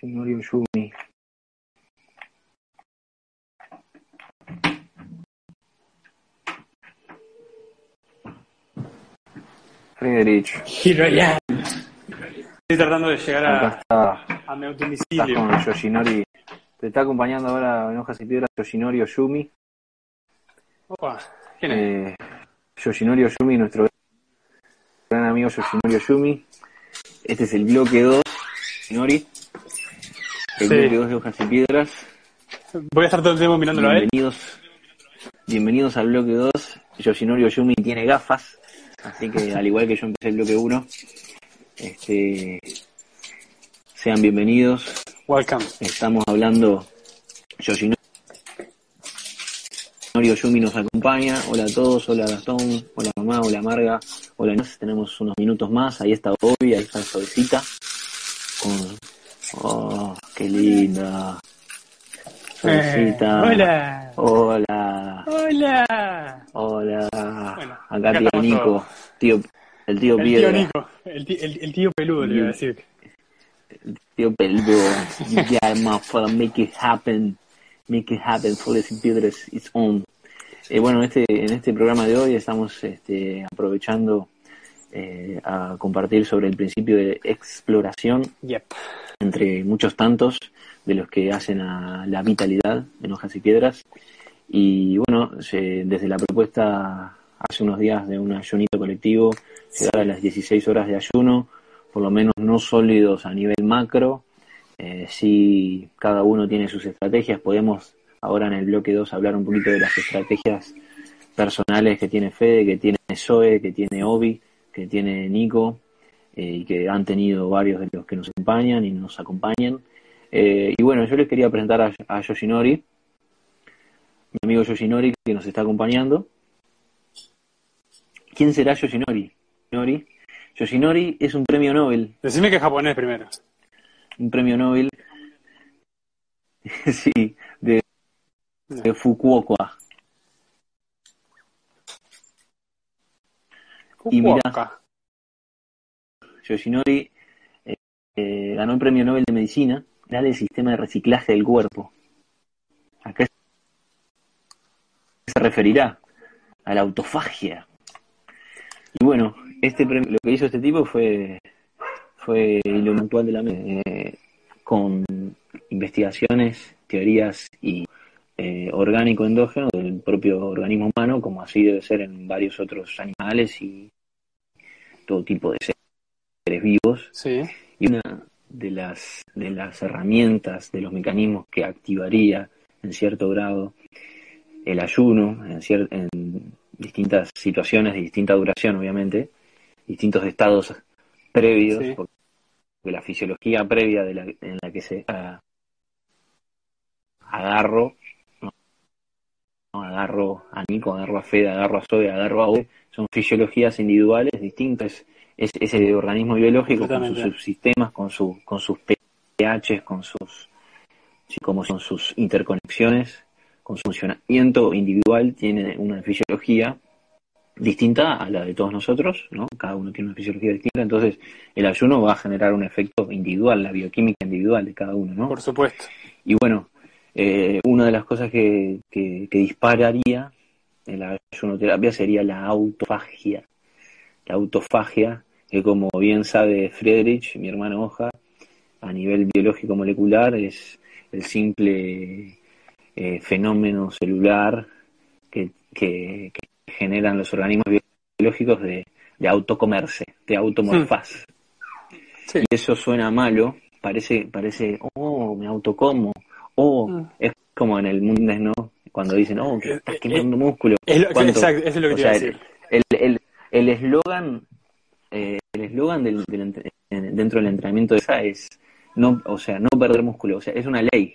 Señor Yumi. Friedrich, am. Estoy tratando de llegar acá a, está, a mi estás domicilio. con Yoshinori. Te está acompañando ahora en Hojas y Piedras Yoshinori Oyumi. Opa, ¿quién es? Eh, Yoshinori Oyumi, nuestro gran amigo Yoshinori Oyumi. Este es el bloque 2, Yoshinori. El Sí. bloque 2 de Hojas y Piedras. Voy a estar todo el tiempo mirándolo a él. Bienvenidos, bienvenidos al bloque 2. Yoshinori Oyumi tiene gafas, así que al igual que yo empecé el bloque 1, este, sean bienvenidos. Welcome. Estamos hablando, Yoshinori Oyumi nos acompaña. Hola a todos, hola Gastón, hola mamá, hola Marga, hola Inés. Tenemos unos minutos más. Ahí está Bobby, ahí está Suavecita. Con... Oh, qué linda. Suavecita. Eh, hola. Hola. Hola. Hola. Bueno, Acá acá tío Nico. todos. Tío, el tío El Piedra. tío Nico. El, ti- el- el tío peludo, le iba a decir. Tío Peludo. yeah, motherfucker, make it happen. Make it happen. Flores y Piedras, it's on. Eh, bueno, en este, en este programa de hoy estamos este, aprovechando eh, a compartir sobre el principio de exploración Yep. Entre muchos tantos de los que hacen a la vitalidad en hojas y piedras. Y bueno, se- desde la propuesta hace unos días de un ayunito colectivo, llegar a las 16 horas de ayuno, por lo menos no sólidos a nivel macro, eh, si cada uno tiene sus estrategias, podemos ahora en el bloque 2 hablar un poquito de las estrategias personales que tiene Fede, que tiene Zoe, que tiene Obi, que tiene Nico, y que han tenido varios de los que nos acompañan y nos acompañan. Eh, y bueno, yo les quería presentar a, a Yoshinori, mi amigo Yoshinori que nos está acompañando. ¿Quién será Yoshinori? Yoshinori, Yoshinori es un premio Nobel, Decime que es japonés primero. un premio Nobel, sí, de, de Fukuoka. Y mira, Fukuoka. Yoshinori eh, eh, ganó el premio Nobel de Medicina, era del sistema de reciclaje del cuerpo. ¿A qué se referirá? A la autofagia. Y bueno, este premio- lo que hizo este tipo fue fue lo puntual de la eh, con investigaciones, teorías y eh, orgánico endógeno del propio organismo humano, como así debe ser en varios otros animales y todo tipo de seres vivos Sí. y una de las, de las herramientas, de los mecanismos que activaría en cierto grado el ayuno, en, cier- en distintas situaciones de distinta duración, obviamente, distintos estados previos, Sí. porque la fisiología previa de la, en la que se ah, agarro, agarro a Nico, agarro a Fede, agarro a Zoe, agarro a Ove, son fisiologías individuales distintas. Es ese organismo biológico con sus subsistemas, con, su, con sus pHs, con sus, sí, como son sus interconexiones, con su funcionamiento individual, tiene una fisiología distinta a la de todos nosotros, ¿no? Cada uno tiene una fisiología distinta, entonces el ayuno va a generar un efecto individual, la bioquímica individual de cada uno, ¿no? Por supuesto. Y bueno, eh, una de las cosas que, que, que dispararía en la ayunoterapia sería la autofagia. La autofagia, que como bien sabe Friedrich, mi hermano Hoja, a nivel biológico molecular es el simple eh, fenómeno celular que, que, que generan los organismos biológicos de, de autocomerse, de automorfaz. Sí. Y eso suena malo, parece, parece, oh, me autocomo, oh, Mm. es como en el mundo, ¿no? Cuando dicen, oh, que Eh, estás eh, quemando músculo. Es lo, ¿Cuánto? exacto, eso es lo que te iba a decir. el el el eslogan eh, el eslogan del, del dentro del entrenamiento de esa es no o sea no perder músculo o sea es una ley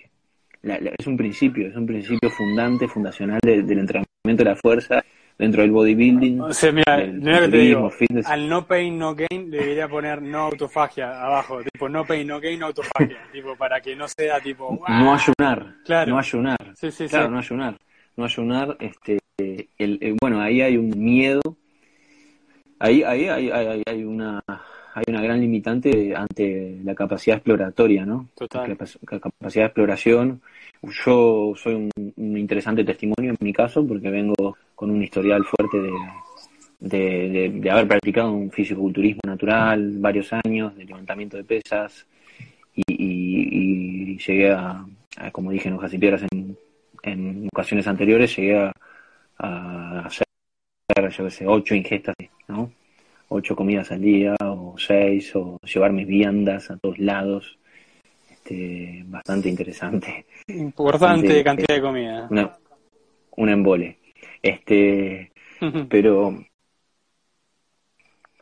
La- la- es un principio es un principio fundante fundacional de- del entrenamiento de la fuerza dentro del bodybuilding O sea, mira, del mira lo que te culturismo, digo. fitness. Al no pain, no gain, debería poner no autofagia abajo. Tipo, no pain, no gain, autofagia. tipo, para que no sea tipo. no ayunar Claro. no ayunar Sí, sí, claro sí. no ayunar no ayunar este el, el- bueno ahí hay un miedo ahí ahí hay, hay, hay- una hay una gran limitante ante la capacidad exploratoria no Total. Ca- capacidad de exploración yo soy un, un interesante testimonio en mi caso porque vengo con un historial fuerte de de, de- de haber practicado un fisiculturismo natural varios años de levantamiento de pesas y, y- y llegué a, a, como dije en hojas y piedras en, en ocasiones anteriores llegué a, a hacer yo qué sé ocho ingestas no ocho comidas al día o seis o llevar mis viandas a todos lados. Este bastante interesante. Importante cantidad de comida. una un embole. Este pero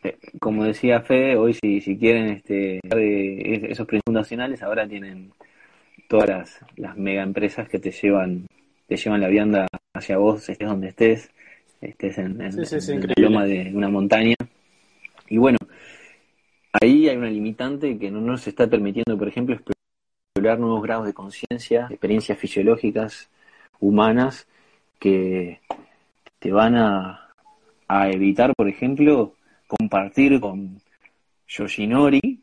eh, como decía Fede, hoy si, si quieren este, de esos principios fundacionales, ahora tienen todas las, las mega empresas que te llevan, te llevan la vianda hacia vos, estés donde estés, estés en, en- Sí, sí, sí, en la loma de una montaña. Y bueno, ahí hay una limitante que no nos está permitiendo, por ejemplo, explorar nuevos grados de conciencia, experiencias fisiológicas humanas que te van a, a evitar, por ejemplo, compartir con Yoshinori,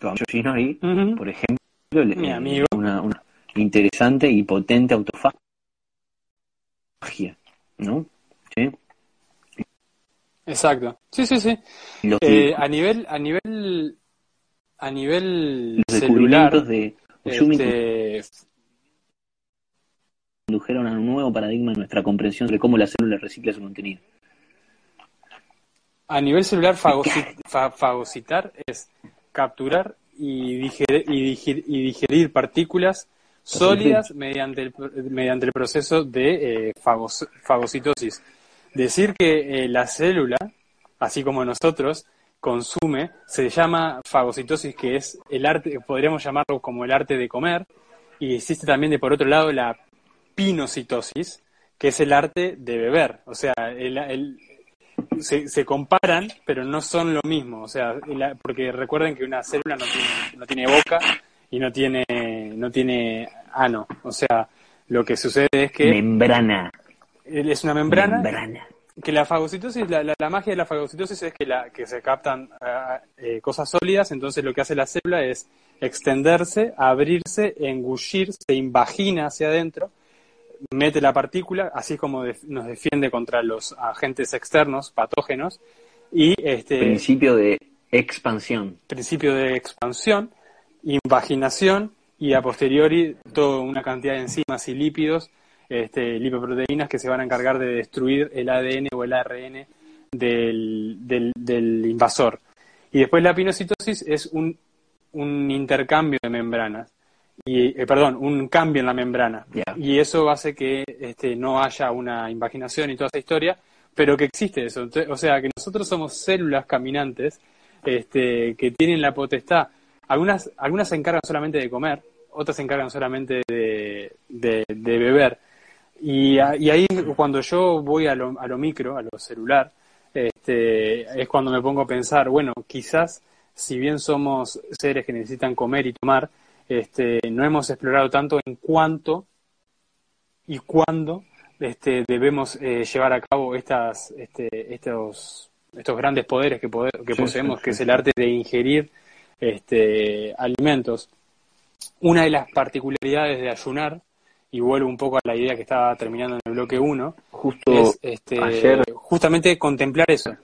con Yoshinori, por ejemplo, le- Mi amigo. Una, una interesante y potente autofagia, ¿no? ¿Sí? Exacto. Sí, sí, sí. Eh, a nivel, a nivel, a nivel los celular, de este, condujeron a un nuevo paradigma en nuestra comprensión de cómo la célula recicla su contenido. a nivel celular fagoci- fa- fagocitar es capturar y digerir, y digerir, y digerir partículas sólidas mediante el, mediante el proceso de eh, fagos- fagocitosis. Decir que eh, la célula, así como nosotros, consume, se llama fagocitosis, que es el arte, podríamos llamarlo como el arte de comer, y existe también de por otro lado la pinocitosis, que es el arte de beber. O sea, el, el- se, se comparan, pero no son lo mismo. O sea, porque recuerden que una célula no tiene, no tiene boca y no tiene, no tiene ano. O sea, lo que sucede es que Membrana. Es una membrana Membrana. que la fagocitosis, la, la- la magia de la fagocitosis es que, la, que se captan ah, eh, cosas sólidas, entonces lo que hace la célula es extenderse, abrirse, engullir, se invagina hacia adentro, mete la partícula, así como nos defiende contra los agentes externos, patógenos, y este Principio de expansión. principio de expansión, invaginación y a posteriori toda una cantidad de enzimas y lípidos, este, lipoproteínas que se van a encargar de destruir el ADN o el ARN del, del, del invasor. Y después la pinocitosis es un un intercambio de membranas. Y, eh, perdón, un cambio en la membrana. Y eso hace que este, no haya una invaginación y toda esa historia, pero que existe eso. O sea, que nosotros somos células caminantes este, que tienen la potestad. Algunas, algunas se encargan solamente de comer, otras se encargan solamente de, de- de beber. Y, a- y ahí cuando yo voy a lo, a lo micro, a lo celular, este, es cuando me pongo a pensar, bueno, quizás si bien somos seres que necesitan comer y tomar, este, no hemos explorado tanto en cuánto y cuándo este, debemos eh, llevar a cabo estas, este, estos, estos grandes poderes que, que Sí, poseemos, sí, que sí, es el arte de ingerir este, alimentos. Una de las particularidades de ayunar, y vuelvo un poco a la idea que estaba terminando en el bloque 1, Justo es este, ayer- justamente contemplar eso.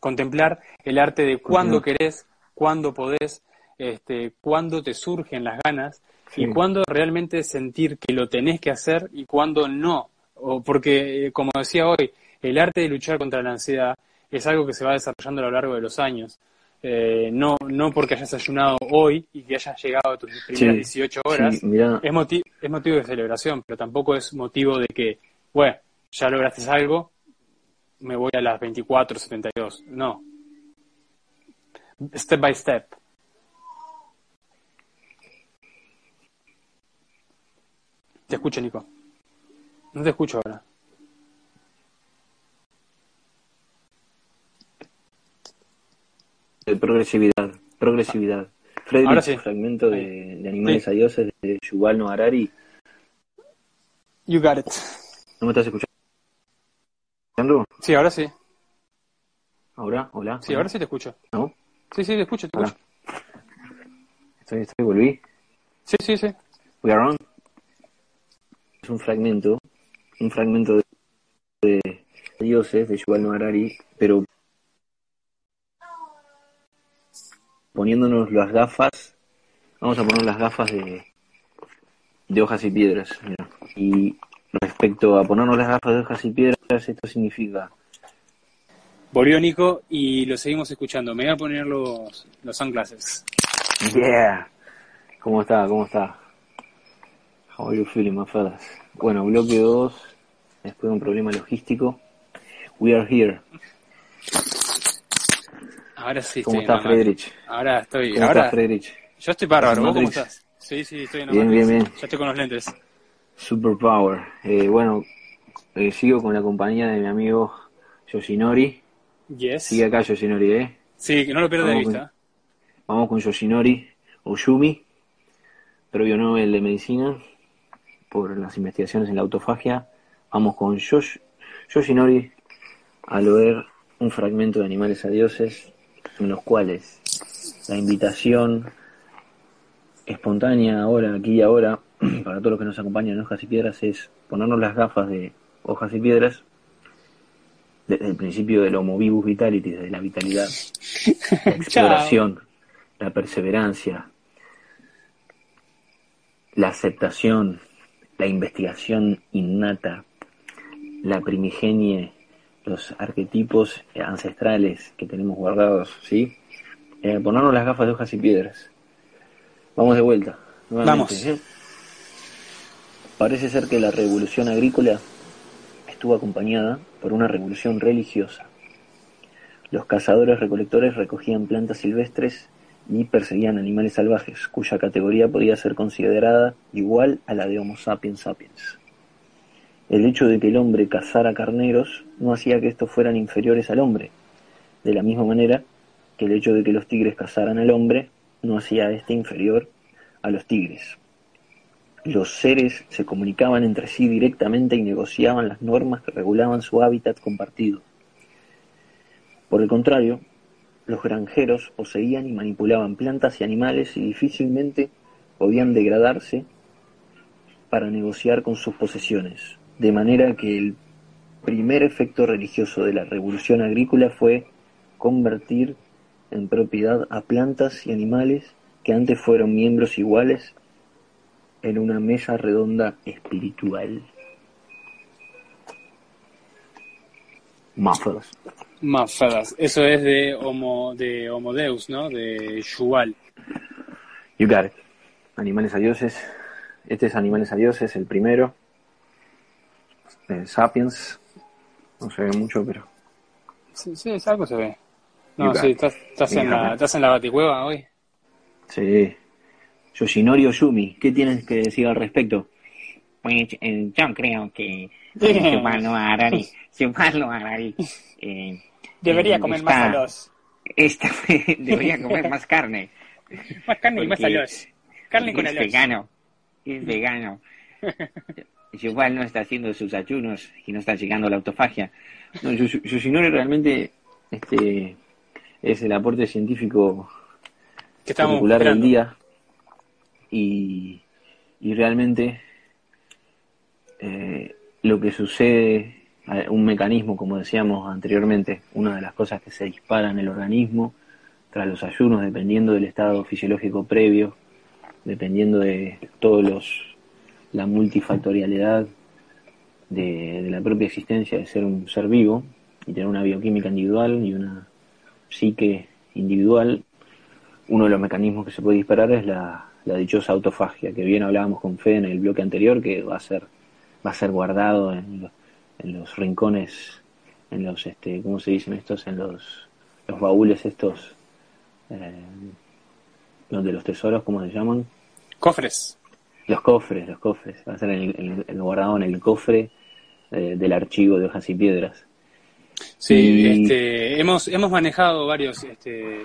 Contemplar el arte de cuándo querés, cuándo podés, este, cuándo te surgen las ganas Sí. y cuándo realmente sentir que lo tenés que hacer y cuándo no. O porque, eh, como decía hoy, el arte de luchar contra la ansiedad es algo que se va desarrollando a lo largo de los años. Eh, no, no porque hayas ayunado hoy y que hayas llegado a tus primeras Sí, 18 horas, sí, es, moti- es motivo de celebración, pero tampoco es motivo de que, bueno, ya lograste algo, me voy a las 24, 72. No. Step by step. Te escucho, Nico. No te escucho ahora. Progresividad, progresividad. Frederick, Ahora sí. fragmento de, Animales Sí. a Dioses de Yuval Noah Harari. You got it. ¿No me estás escuchando? Sí, ahora sí. ¿Ahora? ¿Hola? Sí, ahora sí te escucho. ¿No? Sí, sí, te escucho, te Hola. escucho. Estoy, estoy, volví. Sí, sí, sí. We are on. Es un fragmento, un fragmento de, de Dioses de Yuval Noah Harari, pero poniéndonos las gafas, vamos a poner las gafas de, de hojas y piedras. mira. Y respecto a ponernos las gafas de hojas y piedras, esto significa Volvió Nico y lo seguimos escuchando. Me voy a poner los, los sunglasses. Yeah. ¿Cómo está? ¿Cómo está? How are you feeling, my fellas? Bueno, bloque 2, después de un problema logístico. We are here. Ahora sí ¿Cómo estoy en la está Matrix. Friedrich? Ahora estoy. ¿Cómo ahora, está Friedrich? Yo estoy bárbaro. ¿Vos cómo estás? Sí, sí, estoy en Bien, bien, bien. Ya estoy con los lentes. Superpower. Eh, bueno, eh, sigo con la compañía de mi amigo Yoshinori. Yes. Sigue acá Yoshinori, ¿eh? Sí, que no lo pierdas de Vamos con- vista. Vamos con Yoshinori Oyumi, premio Nobel de Medicina por las investigaciones en la autofagia. Vamos con Yosh, Yoshinori al ver un fragmento de Animales a Dioses en los cuales la invitación espontánea ahora, aquí y ahora, para todos los que nos acompañan en Hojas y Piedras es ponernos las gafas de Hojas y Piedras. Desde el principio del Homo Vivus Vitality, desde la vitalidad, la exploración, la perseverancia, la aceptación, la investigación innata, la primigenie, los arquetipos ancestrales que tenemos guardados, ¿sí? Eh, ponernos las gafas de hojas y piedras. Vamos de vuelta. nuevamente, Vamos. Parece ser que la revolución agrícola estuvo acompañada por una revolución religiosa. Los cazadores recolectores recogían plantas silvestres y perseguían animales salvajes, cuya categoría podía ser considerada igual a la de Homo sapiens sapiens. El hecho de que el hombre cazara carneros no hacía que estos fueran inferiores al hombre, de la misma manera que el hecho de que los tigres cazaran al hombre no hacía a este inferior a los tigres. Los seres se comunicaban entre sí directamente y negociaban las normas que regulaban su hábitat compartido. Por el contrario, los granjeros poseían y manipulaban plantas y animales y difícilmente podían degradarse para negociar con sus posesiones, de manera que el primer efecto religioso de la revolución agrícola fue convertir en propiedad a plantas y animales que antes fueron miembros iguales en una mesa redonda espiritual. Muffles. Mafadas. Eso es de Homo, de Homo Deus, ¿no? De Yuval. You got it. Animales a dioses. Este es Animales a dioses, el primero. Eh, Sapiens. No se ve mucho, pero. Sí, sí, es algo se ve. No, sí, estás, estás, en la, estás en la baticueva hoy. Sí. Yoshinori Oyumi, ¿qué tienes que decir al respecto? Pues eh, yo creo que Harari, Yuval Noah Harari eh, Debería eh, comer está- más alos. esta- debería comer más carne. Más carne y más alos. Carne con es alos. vegano. Es vegano. Yuval no está haciendo sus ayunos y no está llegando a la autofagia. No, Yosh- Yoshinori realmente este, es el aporte científico Que particular del día y, y realmente eh, lo que sucede, eh, un mecanismo, como decíamos anteriormente, una de las cosas que se dispara en el organismo tras los ayunos, dependiendo del estado fisiológico previo, dependiendo de todos los la multifactorialidad de, la propia existencia de ser un ser vivo y tener una bioquímica individual y una psique individual, uno de los mecanismos que se puede disparar es la, la dichosa autofagia, que bien hablábamos con Fe en el bloque anterior, que va a ser, va a ser guardado en, lo- en los rincones, en los, este, ¿cómo se dicen estos? En los, los baúles estos, eh, donde los tesoros, ¿cómo se llaman? Cofres. Los cofres, los cofres. Va a ser el, el- el guardado en el cofre eh, del archivo de hojas y piedras. Sí, Y- este, hemos, hemos manejado varios, este,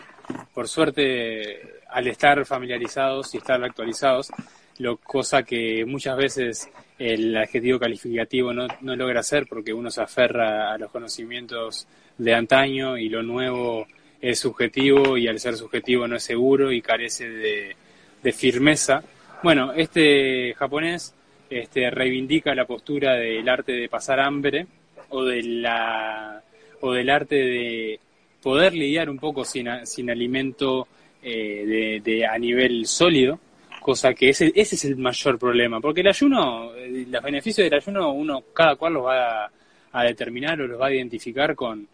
por suerte, al estar familiarizados y estar actualizados, lo, cosa que muchas veces el adjetivo calificativo no, no logra hacer porque uno se aferra a los conocimientos de antaño y lo nuevo es subjetivo y al ser subjetivo no es seguro y carece de, de firmeza. Bueno, este japonés este, reivindica la postura del arte de pasar hambre o de la o del arte de poder lidiar un poco sin, sin alimento eh, de, de- a nivel sólido, cosa que ese, ese es el mayor problema, porque el ayuno, eh, los beneficios del ayuno uno cada cual los va a, a determinar o los va a identificar con,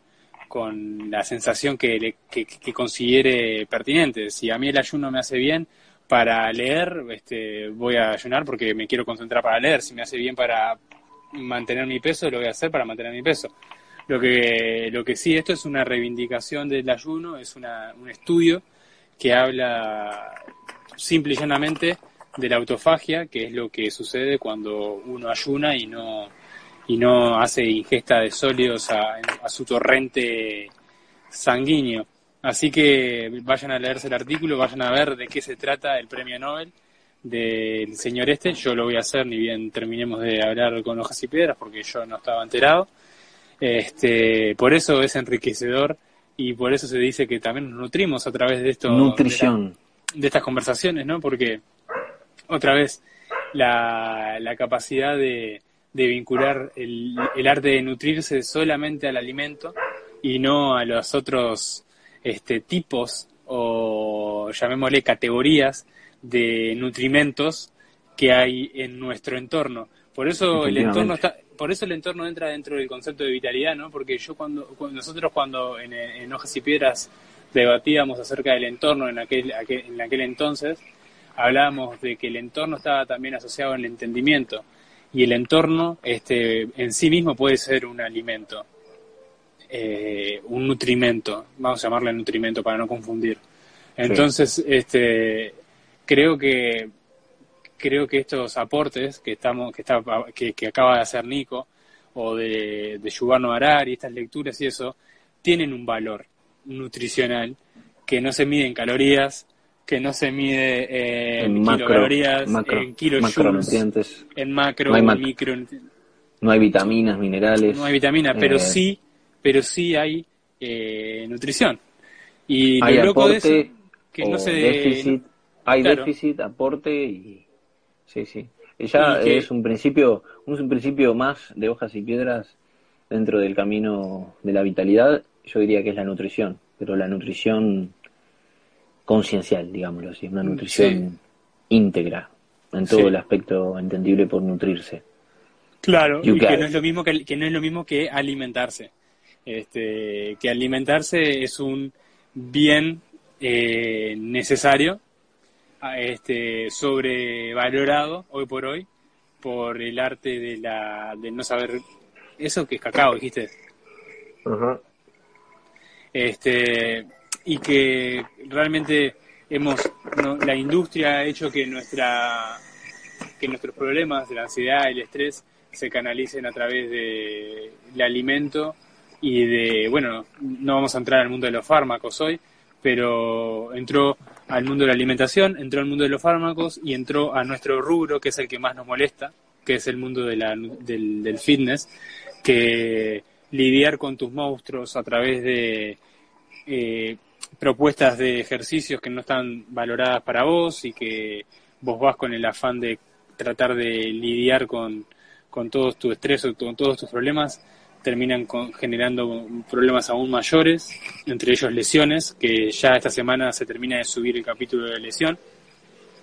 con la sensación que, le- que, que considere pertinente. Si a mí el ayuno me hace bien para leer, este, voy a ayunar porque me quiero concentrar para leer. Si me hace bien para mantener mi peso, lo voy a hacer para mantener mi peso. Lo que, lo que sí, esto es una reivindicación del ayuno, es una, un estudio que habla simple y llanamente de la autofagia, que es lo que sucede cuando uno ayuna y no, y no hace ingesta de sólidos a, a su torrente sanguíneo. Así que vayan a leerse el artículo, vayan a ver de qué se trata el premio Nobel del señor este. Yo lo voy a hacer ni bien terminemos de hablar con hojas y piedras porque yo no estaba enterado. Este, por eso es enriquecedor y por eso se dice que también nos nutrimos a través de esto. Nutrición. de la- de estas conversaciones, ¿no? Porque, otra vez, la, la capacidad de, de vincular el, el arte de nutrirse solamente al alimento y no a los otros este, tipos o llamémosle categorías de nutrimentos que hay en nuestro entorno. Por eso el entorno está, por eso el entorno entra dentro del concepto de vitalidad, ¿no? Porque yo cuando, cuando- nosotros cuando en, en hojas y piedras debatíamos acerca del entorno en aquel, aquel- en aquel entonces, hablábamos de que el entorno estaba también asociado al entendimiento y el entorno este, en sí mismo puede ser un alimento, eh, un nutrimento, vamos a llamarle nutrimento para no confundir. Entonces, este, creo que creo que estos aportes que estamos que está que, que acaba de hacer Nico o de, de Yuval Noah Harari, estas lecturas y eso tienen un valor nutricional que no se mide en calorías, que no se mide eh, en, En macro, kilocalorías, macro, en kilojoules, en macro, No hay mac- micro, No hay vitaminas, minerales. no hay vitamina, pero Eh, sí, pero sí hay eh, nutrición. Y lo Hay loco de eso que no se déficit. Hay Claro. déficit, aporte y. Sí, sí. Ya que- es un principio, un principio más de hojas y piedras dentro del camino de la vitalidad. Yo diría que es la nutrición, pero la nutrición conciencial, digámoslo así, una nutrición íntegra en todo Sí. el aspecto entendible por nutrirse. Claro, You y que no es lo mismo que, que no es lo mismo que alimentarse. Este, que alimentarse es un bien eh, necesario, este, sobrevalorado hoy por hoy por el arte de la de no saber eso que es cacao, dijiste. este y que realmente hemos no, la industria ha hecho que nuestra que nuestros problemas de la ansiedad y el estrés se canalicen a través de el alimento y de bueno no vamos a entrar al mundo de los fármacos hoy pero entró al mundo de la alimentación entró al mundo de los fármacos y entró a nuestro rubro que es el que más nos molesta que es el mundo de la- del, del fitness que lidiar con tus monstruos a través de eh, propuestas de ejercicios que no están valoradas para vos y que vos vas con el afán de tratar de lidiar con, con todo tu estrés o con todos tus problemas, terminan con- generando problemas aún mayores, entre ellos lesiones, que ya esta semana se termina de subir el capítulo de lesión.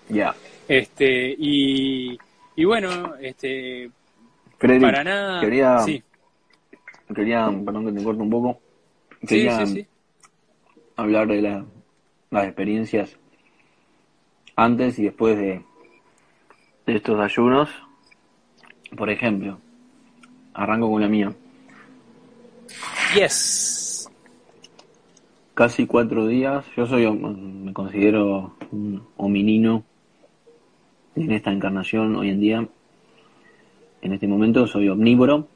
Ya. Este, y, y bueno, este, para nada. quería, Sí, quería, perdón que te corto un poco, quería sí, sí. hablar de la- las experiencias antes y después de, de estos ayunos. Por ejemplo, arranco con la mía. Yes. Casi cuatro días, yo soy, me considero un hominino en esta encarnación hoy en día. En este momento soy omnívoro,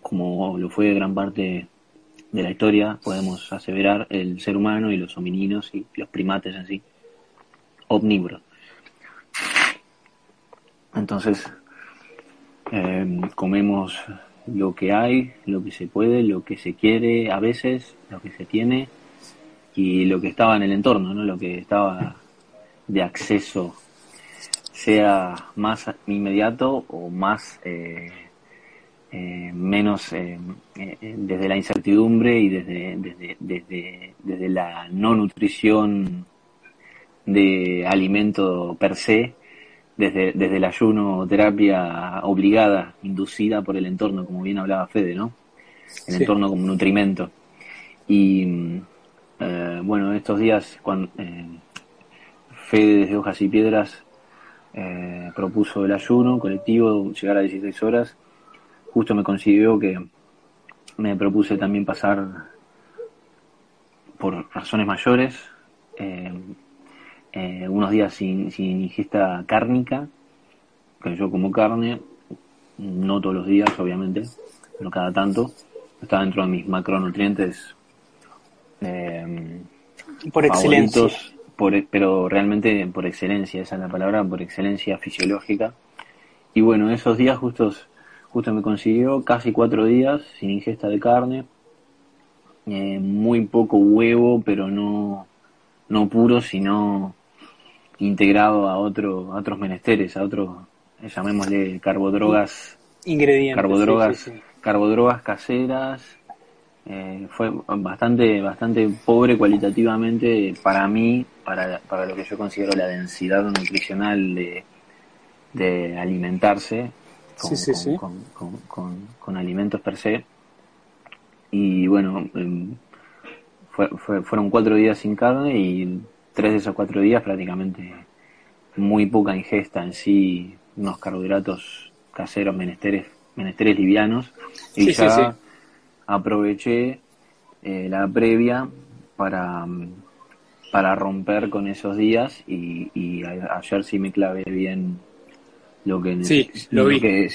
como lo fue gran parte de la historia, podemos aseverar el ser humano y los homininos y los primates en sí. Omnívoros. Entonces, eh, comemos lo que hay, lo que se puede, lo que se quiere a veces, lo que se tiene y lo que estaba en el entorno, ¿no? lo que estaba de acceso, sea más inmediato o más eh, eh, menos eh, eh, desde la incertidumbre y desde, desde, desde, desde la no nutrición de alimento per se, desde, desde el ayuno, terapia obligada, inducida por el entorno, como bien hablaba Fede, ¿no? El Sí. entorno como nutrimento. Y eh, bueno, estos días, cuando eh, Fede desde Hojas y Piedras eh, propuso el ayuno colectivo, llegar a 16 horas, justo me consiguió que me propuse también pasar por razones mayores, eh, unos días sin, sin ingesta cárnica, que yo como carne, no todos los días obviamente, pero cada tanto, está dentro de mis macronutrientes eh, Por excelencia. por, pero realmente por excelencia, esa es la palabra, por excelencia fisiológica. Y bueno, esos días justos, justo me consiguió casi cuatro días sin ingesta de carne, eh, muy poco huevo, pero no, no puro, sino integrado a, otro, a otros menesteres, a otros, llamémosle carbodrogas Ingredientes. carbodrogas, sí, sí, sí. carbodrogas caseras. Eh, fue bastante, bastante pobre cualitativamente para mí, para, para lo que yo considero la densidad nutricional de, de alimentarse con, Sí, sí, con- sí. con- con- con- con alimentos per se. Y bueno, em, fue- fue- fueron cuatro días sin carne y tres de esos cuatro días prácticamente muy poca ingesta en sí, unos carbohidratos caseros, menesteres, menesteres livianos. Y Sí, ya sí. aproveché eh, la previa para, mm, para romper con esos días y, y a- ayer sí me clavé bien lo que, lo que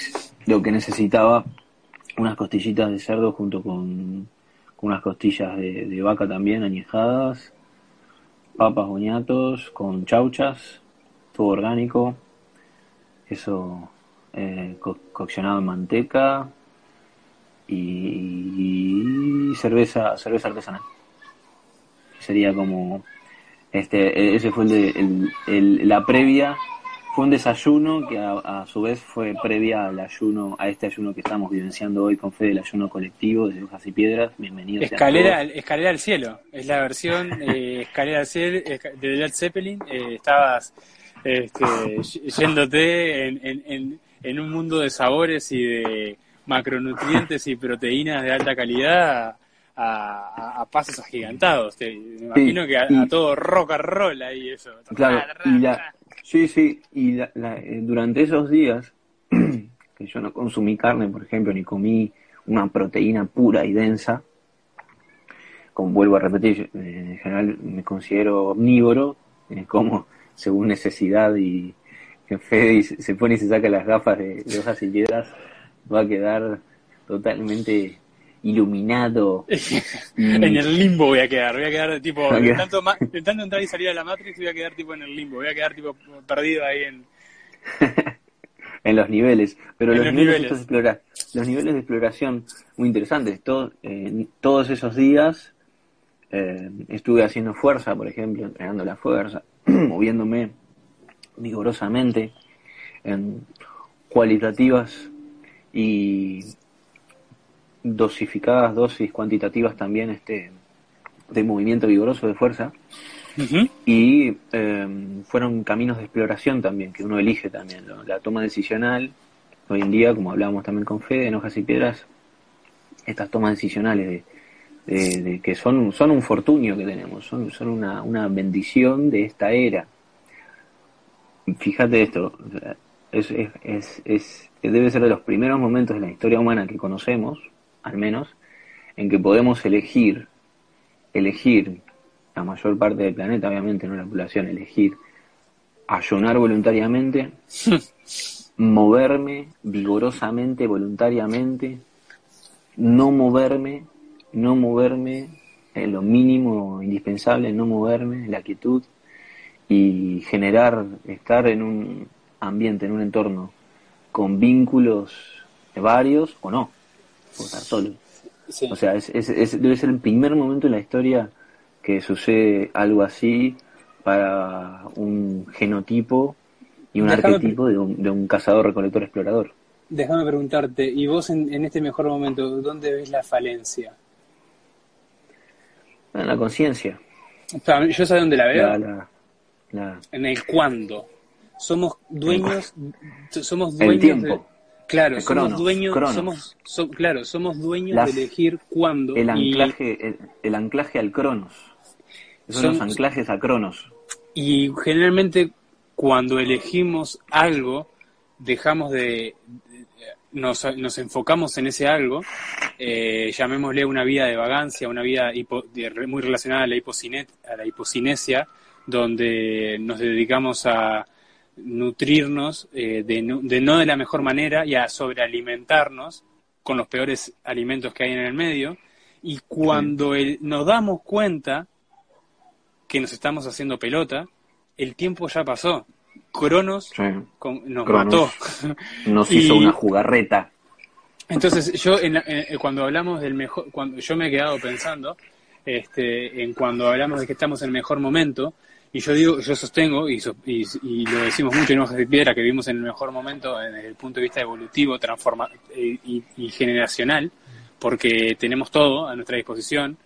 lo que necesitaba, unas costillitas de cerdo junto con, con unas costillas de, de vaca también añejadas, papas boñatos con chauchas, todo orgánico, eso eh, co- coccionado en manteca y, cerveza cerveza artesanal. Sería como este ese fue el, de- el- la previa fue un desayuno que a, a su vez fue previa al ayuno a este ayuno que estamos vivenciando hoy con fe del ayuno colectivo de hojas y piedras bienvenidos Escalera, todos. escalera al cielo. Es la versión eh, escalera al cielo de Led Zeppelin. Eh, estabas este, yéndote en, en, en, en un mundo de sabores y de macronutrientes y proteínas de alta calidad a, a- a pasos agigantados. Te- me imagino que a, y- a todo rock and roll ahí eso. Claro, y la, sí, sí, y la- la- eh, durante esos días que yo no consumí carne, por ejemplo, ni comí una proteína pura y densa, como vuelvo a repetir, eh, en general me considero omnívoro, eh, como según necesidad y que Fede se pone y se saca las gafas de, de hojas y piedras, va a quedar totalmente iluminado. en el limbo voy a quedar, voy a quedar tipo, de de tanto entrar y salir a la Matrix voy a quedar tipo en el limbo, voy a quedar tipo perdido ahí en... en los niveles, pero En los, los niveles, niveles. estos de explora- los niveles de exploración muy interesantes. Todo- eh, todos esos días eh, estuve haciendo fuerza, por ejemplo, entrenando la fuerza, moviéndome vigorosamente en cualitativas y dosificadas dosis cuantitativas también este de movimiento vigoroso de fuerza y eh, fueron caminos de exploración también, que uno elige también. ¿no? La toma decisional, hoy en día, como hablábamos también con Fede, en Hojas y Piedras, estas tomas decisionales de, de- de que son, son un fortunio que tenemos, son, son una, una bendición de esta era. Fíjate esto, es, es, es, es- debe ser de los primeros momentos de la historia humana que conocemos, al menos, en que podemos elegir, elegir la mayor parte del planeta, obviamente, no la población, elegir ayunar voluntariamente, moverme vigorosamente, voluntariamente, no moverme, no moverme en lo mínimo indispensable, no moverme, la quietud y generar, estar en un ambiente, en un entorno con vínculos varios o no, o estar solo. Sí. O sea, es, es- es- debe ser el primer momento en la historia que sucede algo así para un genotipo y un arquetipo de un, de un cazador, recolector, explorador. Déjame preguntarte, ¿y vos en, en este mejor momento, dónde ves la falencia? En la conciencia, yo sé dónde la veo, la, la, la- en el cuándo. Somos dueños, somos el dueños tiempo, de, claro, el somos dueños, somos, so- claro, somos dueños Las- de elegir cuándo el y, anclaje, el, el anclaje al cronos. Son Son- los anclajes a cronos. y generalmente cuando elegimos algo dejamos de, de- nos, nos enfocamos en ese algo, eh, llamémosle una vida de vagancia, una vida hipo- de- muy relacionada a la, hipocine- a la hipocinesia, donde nos dedicamos a nutrirnos eh, de, no, de no de la mejor manera y a sobrealimentarnos con los peores alimentos que hay en el medio. Y cuando el- nos damos cuenta que nos estamos haciendo pelota, el tiempo ya pasó. Cronos Sí. con- nos Cronos. mató. Nos Y- hizo una jugarreta. Entonces, yo en la- en- cuando hablamos del mejor, cuando yo me he quedado pensando, este, en cuando hablamos de que estamos en el mejor momento, y yo digo, yo sostengo, y, so- y, y lo decimos mucho en Hojas de Piedra, que vivimos en el mejor momento desde el punto de vista evolutivo, transforma, eh, y, y generacional, porque tenemos todo a nuestra disposición,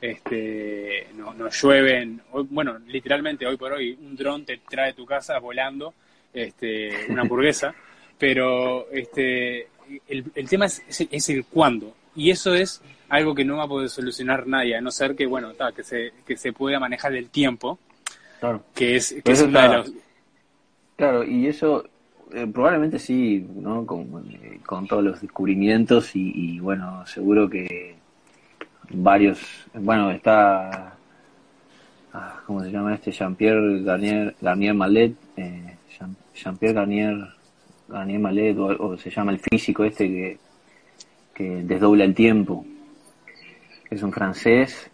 este, no- nos llueven, hoy- bueno, literalmente hoy por hoy un dron te trae a tu casa volando este, una hamburguesa, pero este, el, el tema es, es, es el cuándo, y eso es algo que no va a poder solucionar nadie, a no ser que, bueno, ta, que, se, que se pueda manejar el tiempo, Claro. que es, que es una de está-. Claro, y eso eh, probablemente sí, ¿no? Con, eh, con todos los descubrimientos y, y, bueno, seguro que varios, bueno, está, ah, ¿cómo se llama este? Jean-Pierre Garnier, Garnier Mallet, eh, Jean- Jean-Pierre Garnier, Garnier Mallet, o, o se llama el físico este que, que desdobla el tiempo, es un francés,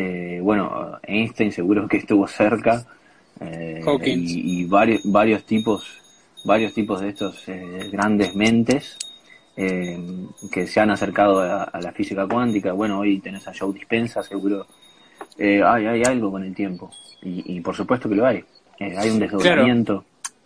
eh, bueno, Einstein seguro que estuvo cerca, eh, y, y varios, varios tipos, varios tipos de estos eh, grandes mentes eh, que se han acercado a, a la física cuántica. Bueno, hoy tenés a Joe Dispensa, seguro. Hay, hay algo con el tiempo. Y, y por supuesto que lo hay. Hay un desdoblamiento.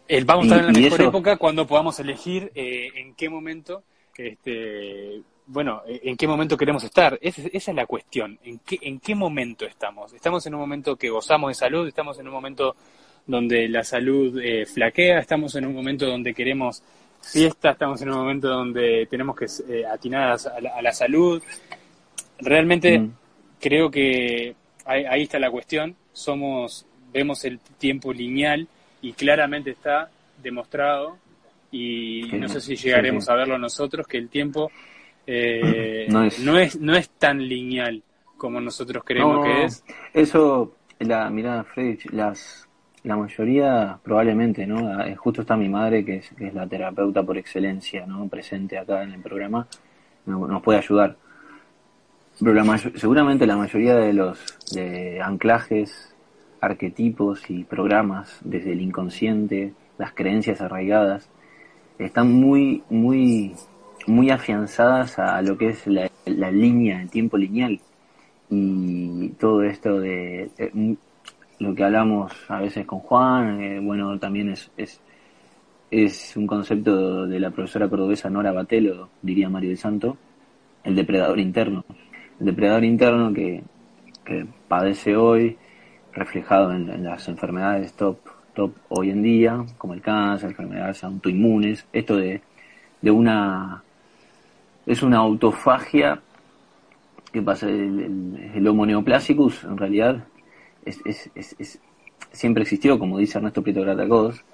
El, vamos a estar en la mejor eso- época cuando podamos elegir eh, en qué momento, este, bueno, eh, en qué momento queremos estar. Esa, es- esa es la cuestión. ¿En qué, ¿En qué momento estamos? ¿Estamos en un momento que gozamos de salud? ¿Estamos en un momento donde la salud eh, flaquea? ¿Estamos en un momento donde queremos fiesta? ¿Estamos en un momento donde tenemos que eh, atinar a, la- a la, salud? Realmente Mm. creo que ahí, ahí está la cuestión. Somos, vemos el tiempo lineal y claramente está demostrado y no sé si llegaremos a verlo nosotros que el tiempo eh, No es- no es no es tan lineal como nosotros creemos No, que es. Eso, la mirada, Freddy, las, la mayoría probablemente, ¿no? Ah, eh, Justo está mi madre, que es, que es la terapeuta por excelencia, ¿no? Presente acá en el programa, no- nos puede ayudar. Pero la seguramente la mayoría de los de anclajes, arquetipos y programas desde el inconsciente, las creencias arraigadas, están muy, muy, muy afianzadas a lo que es la, línea, el tiempo lineal y todo esto de eh, m- lo que hablamos a veces con Juan, eh, bueno, también es, es, es un concepto de la profesora cordobesa Nora Batelo, diría Mario del Santo, el depredador interno. El depredador interno que, que padece hoy, reflejado en, en las enfermedades top, top hoy en día, como el cáncer, enfermedades autoinmunes, esto de, de una es una autofagia que pasa el, el, Homo neoplasicus en realidad es, es, es, es- siempre existió como dice Ernesto Prieto Gratacos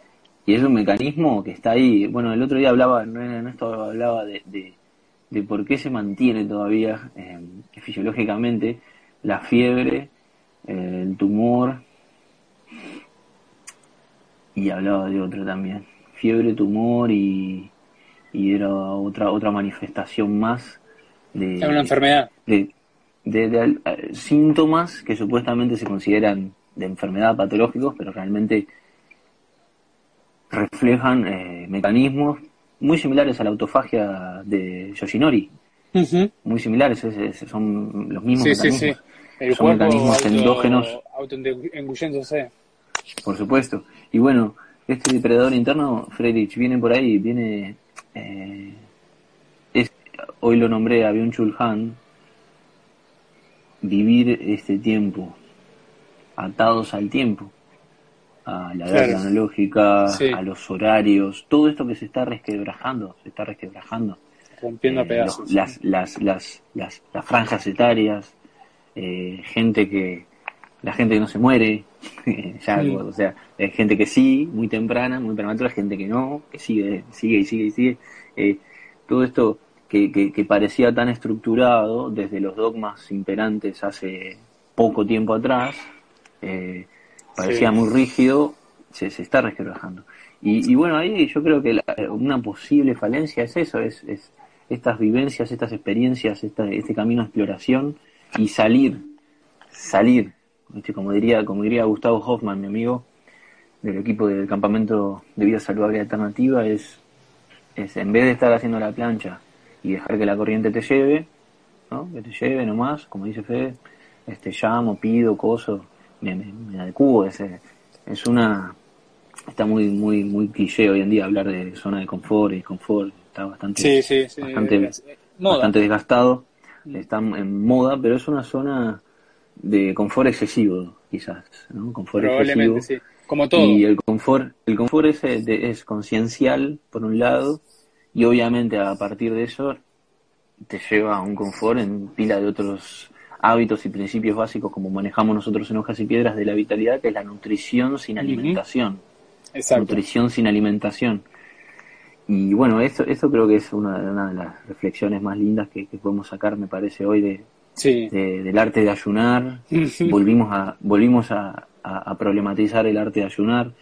y es un mecanismo que está ahí. Bueno el otro día hablaba Ernesto hablaba de, de, de por qué se mantiene todavía eh, fisiológicamente la fiebre eh, el tumor y hablaba de otro también. Fiebre tumor y y era otra otra manifestación más de una enfermedad. de, de- de, eh, síntomas que supuestamente se consideran de enfermedad patológicos, pero realmente reflejan eh, mecanismos muy similares a la autofagia de Yoshinori, Ujú. muy similares, es- es- son los mismos Sí, mecanismos, sí. El son mecanismos auto, endógenos, autoengulléndose. por supuesto. Y bueno, este depredador interno, Friedrich, viene por ahí, viene... eh, hoy lo nombré a Byung-Chul Han, vivir este tiempo, atados al tiempo, a la edad Claro. analógica, Sí. a los horarios, todo esto que se está resquebrajando, se está resquebrajando. rompiendo a Eh, pedazos. los- las, las, las, las, las franjas etarias, eh, gente que, la gente que no se muere, ya, Mm. o sea, hay gente que sí, muy temprana, muy prematura, gente que no, que sigue, sigue y sigue y sigue. Eh, todo esto que, que, que parecía tan estructurado desde los dogmas imperantes hace poco tiempo atrás, eh, parecía Sí. muy rígido, se, se está resquebrajando. Y, y bueno, ahí yo creo que la- una posible falencia es eso, es, es estas vivencias, estas experiencias, esta- este camino de exploración y salir, salir, como diría, como diría Gustavo Hoffman, mi amigo del equipo del campamento de vida saludable alternativa, es, es en vez de estar haciendo la plancha y dejar que la corriente te lleve, ¿no? que te lleve nomás, como dice Fede, este llamo, pido, coso, me, me, me adecuo, es, es una está muy muy muy cliché hoy en día hablar de zona de confort y confort está bastante Sí, sí, sí. bastante, bastante desgastado, está en moda, pero es una zona de confort excesivo, quizás, ¿no? Confort Probablemente, excesivo. sí. Como todo. Y el confort, el confort es, es conciencial, por un lado, y obviamente a partir de eso te lleva a un confort en pila de otros hábitos y principios básicos como manejamos nosotros en Hojas y Piedras de la vitalidad, que es la nutrición sin alimentación Exacto. nutrición sin alimentación. Y bueno, esto, esto creo que es una, una de las reflexiones más lindas que, que podemos sacar, me parece, hoy de, Sí. de- del arte de ayunar. volvimos a, volvimos a, a- a problematizar el arte de ayunar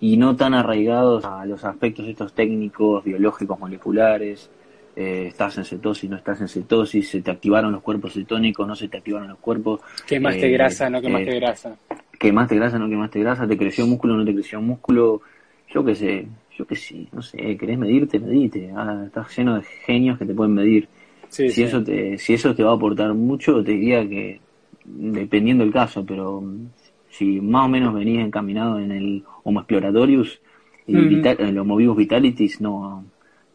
y no tan arraigados a los aspectos estos técnicos, biológicos, moleculares. eh, estás en cetosis, no estás en cetosis, se te activaron los cuerpos cetónicos, no se te activaron los cuerpos, Quemaste eh, grasa, no quemaste eh, grasa. quemaste grasa, no quemaste grasa, te creció músculo, no te creció músculo, yo qué sé, yo qué sé, no sé, querés medirte, medite, ah, estás lleno de genios que te pueden medir. Sí, si sí. eso te, si eso te va a aportar mucho, te diría que dependiendo del caso, pero si más o menos venís encaminado en el Homo Exploratorius, y Ujú. vital- el Homo Vivus Vitalitis no,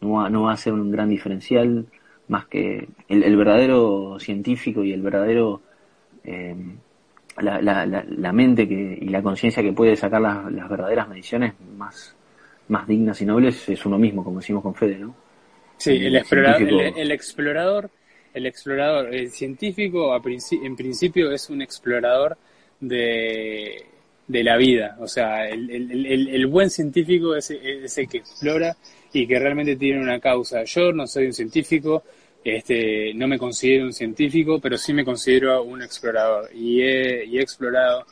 no, va, no va a ser un gran diferencial, más que el, el verdadero científico y el verdadero eh, la, la, la, la mente que, y la conciencia que puede sacar las, las verdaderas mediciones más, más dignas y nobles es uno mismo, como decimos con Fede, ¿no? Sí, el, el explora- científico- el, el explorador el explorador, el científico a princi- en principio es un explorador de, de la vida. O sea, el, el- el- buen científico es, es el que explora y que realmente tiene una causa. Yo no soy un científico, este, no me considero un científico, pero sí me considero un explorador. Y he, y he explorado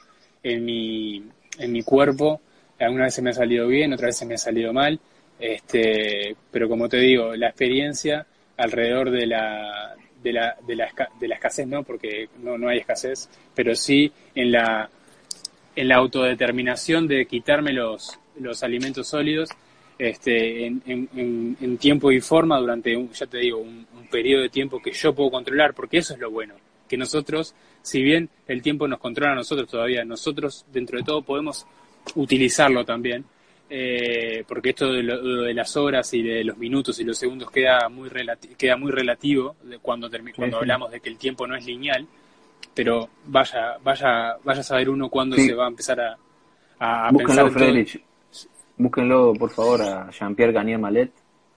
en mi, en mi cuerpo. Algunas veces me ha salido bien, otras veces me ha salido mal. Este, pero como te digo, la experiencia alrededor de la, de la, de la, de la escasez, no, porque no, no hay escasez, pero sí en la, en la autodeterminación de quitarme los, los alimentos sólidos este, en, en- en- en tiempo y forma durante, un, ya te digo, un, un periodo de tiempo que yo puedo controlar, porque eso es lo bueno, que nosotros, si bien el tiempo nos controla a nosotros todavía, nosotros dentro de todo podemos utilizarlo también, eh, porque esto de, lo, de las horas y de los minutos y los segundos queda muy, relati- queda muy relativo de cuando, termi- cuando sí. hablamos de que el tiempo no es lineal, pero vaya, vaya, vaya a saber uno cuándo Sí. se va a empezar a, a, a Búsquenlo, pensar en todo. Friedrich. Búsquenlo, por favor, a Jean-Pierre Garnier Mallet.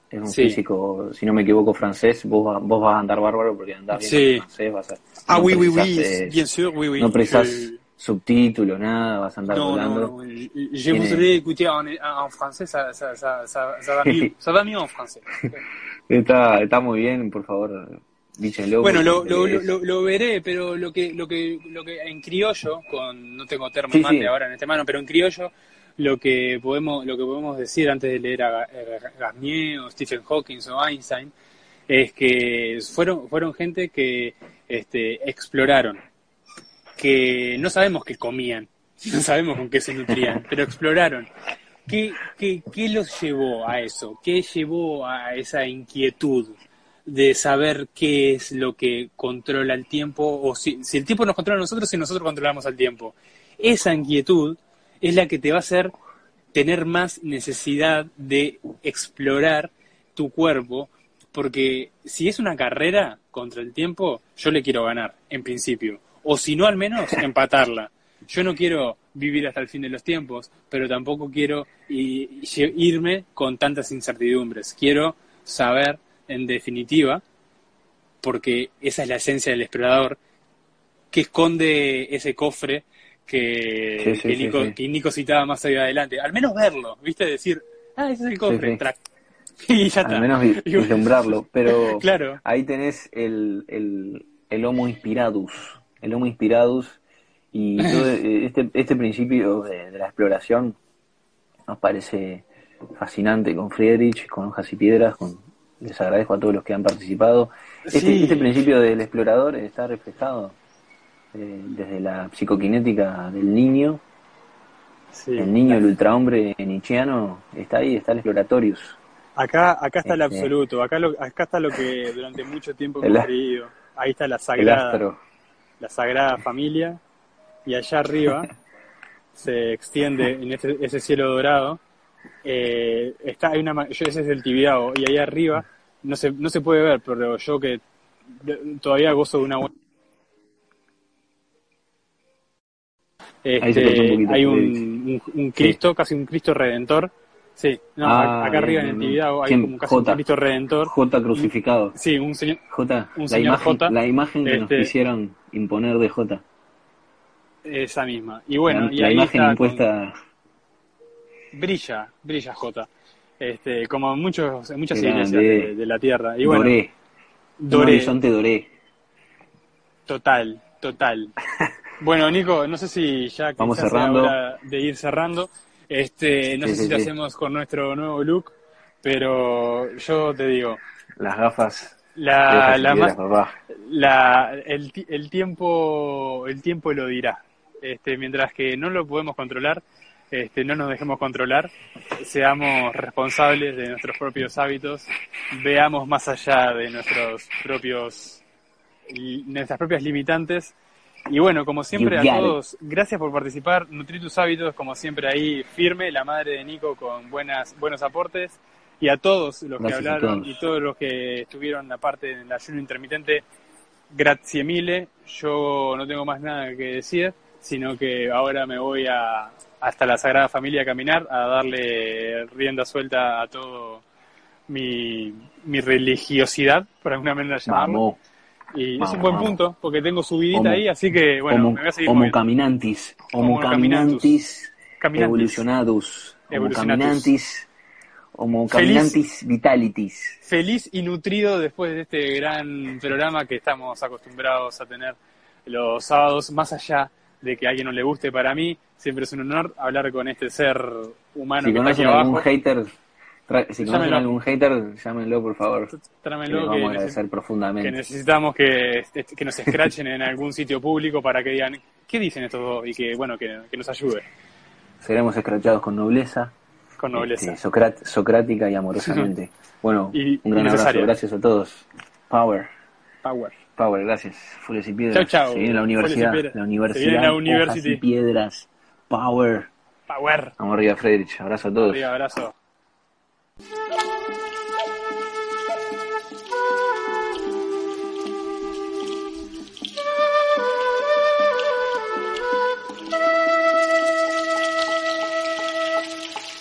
Es un Sí. físico, si no me equivoco, francés. Vos, va- vos vas a andar bárbaro porque andás bien francés. Vas a, Ah, no oui, oui, oui, bien sûr, oui, oui. No precisás subtítulos, nada. Vas a andar Non, volando. non, non, je, je voudrais écouter en, en français, ça, ça, ça, ça, ça va mieux, ça va mieux en français. Está, está muy bien, por favor, díchenlo. Bueno, lo, lo, lo, lo- veré, pero lo que, lo que, lo que en criollo, con, no tengo termo Sí, mate sí. ahora en este mano, pero en criollo, lo que podemos, lo que podemos decir antes de leer a Ga- a Garnier o Stephen Hawking o Einstein, es que fueron, fueron gente que este, exploraron, que no sabemos qué comían, no sabemos con qué se nutrían, pero exploraron. ¿Qué, qué, ¿Qué los llevó a eso? ¿Qué llevó a esa inquietud de saber qué es lo que controla el tiempo o si, si el tiempo nos controla a nosotros si nosotros controlamos al tiempo? Esa inquietud es la que te va a hacer tener más necesidad de explorar tu cuerpo, porque si es una carrera contra el tiempo, yo le quiero ganar, en principio, o si no al menos empatarla. Yo no quiero vivir hasta el fin de los tiempos, pero tampoco quiero irme con tantas incertidumbres. Quiero saber, en definitiva, porque esa es la esencia del explorador, que esconde ese cofre que, Sí, sí, que Nico, sí. que Nico citaba más allá adelante. Al menos verlo, ¿viste? Decir, ah, ese es el cofre. Y ya está. al menos vislumbrarlo. Pero Claro. ahí tenés el, el, el Homo Inspiradus. El Homo Inspiradus. Y todo este, este principio de, de la exploración nos parece fascinante con Friedrich, con Hojas y Piedras. Con, les agradezco a todos los que han participado. Este, Sí. este principio del explorador está reflejado eh, desde la psicoquinética del niño. Sí. El niño, el ultrahombre nietzscheano, está ahí, está el exploratorius. Acá, acá está el Este- absoluto, acá, lo, acá está lo que durante mucho tiempo hemos creído. Ahí está la El sagrada, astro. La sagrada familia, y allá arriba se extiende en ese, ese cielo dorado. eh, está, hay una, yo, ese es el Tibiao, y ahí arriba no se, no se puede ver, pero yo que todavía gozo de una buena. Un Este, poquito, hay un, un, un Cristo, casi un Cristo redentor. Sí, no, Ah, acá arriba en. Tibiao hay ¿Quién? como casi un J. Cristo redentor. J crucificado. Sí, un señor, J, Un la señor imagen, J, la imagen que nos este- quisieron imponer de J. esa misma. Y bueno, la, y la ahí imagen está impuesta. con- brilla, brilla J. Este, como en muchos, en muchas Grande. iglesias de, de la tierra. Y bueno, doré. doré, Un horizonte doré. total, total. Bueno, Nico, no sé si ya Vamos cerrando. de ir cerrando. Este, no Sí, sé sí, si lo hacemos con nuestro nuevo look, pero yo te digo, Las gafas. la, la más, papá. la, el, el tiempo el tiempo lo dirá este, mientras que no lo podemos controlar este, no nos dejemos controlar seamos responsables de nuestros propios hábitos veamos más allá de nuestros propios nuestras propias limitantes y bueno como siempre a todos gracias por participar nutrir tus hábitos como siempre ahí firme la madre de Nico con buenas buenos aportes y a todos los Gracias que hablaron y todos los que estuvieron aparte en el ayuno intermitente, grazie mille. Yo no tengo más nada que decir, sino que ahora me voy a, hasta la Sagrada Familia a caminar, a darle rienda suelta a todo mi, mi religiosidad, por alguna manera llamarlo. Vamos. Y es un buen vamos. punto, porque tengo subidita Homo- ahí, así que bueno, homo, me voy a seguir homo moviendo. caminantis, homo Homo caminantis, Caminantis. evolucionados, homo caminantis, homo Feliz. vitalitis. Feliz y nutrido después de este gran programa que estamos acostumbrados a tener los sábados, más allá de que a alguien no le guste para mí, siempre es un honor hablar con este ser humano Si que está aquí conocen algún abajo. hater, tra- si conocen algún hater, llámenlo por favor. Que Tráemelo les que, vamos a agradecer que profundamente. necesitamos que, que nos escrachen en algún sitio público para que digan qué dicen estos dos y que bueno que, que nos ayude Seremos escrachados con nobleza, con nobleza. este, socrat- socrática y amorosamente. Bueno, Y- un gran abrazo, gracias a todos. Power. Power. Power, gracias. Fules y piedras. Chau, chau. Se viene la universidad. La Se universidad. viene la hojas university. y piedras. Power. Power. Vamos arriba, Friedrich. Abrazo a todos. Arriba, abrazo. Thank you.